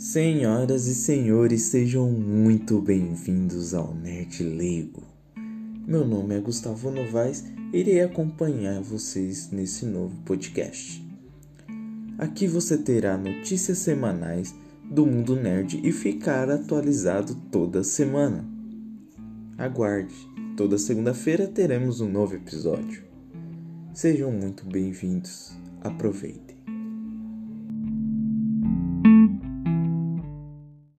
Senhoras e senhores, sejam muito bem-vindos ao Nerd Leigo. Meu nome é Gustavo Novaes e irei acompanhar vocês nesse novo podcast. Aqui você terá notícias semanais do mundo nerd e ficar atualizado toda semana. Aguarde, toda segunda-feira teremos um novo episódio. Sejam muito bem-vindos. Aproveitem.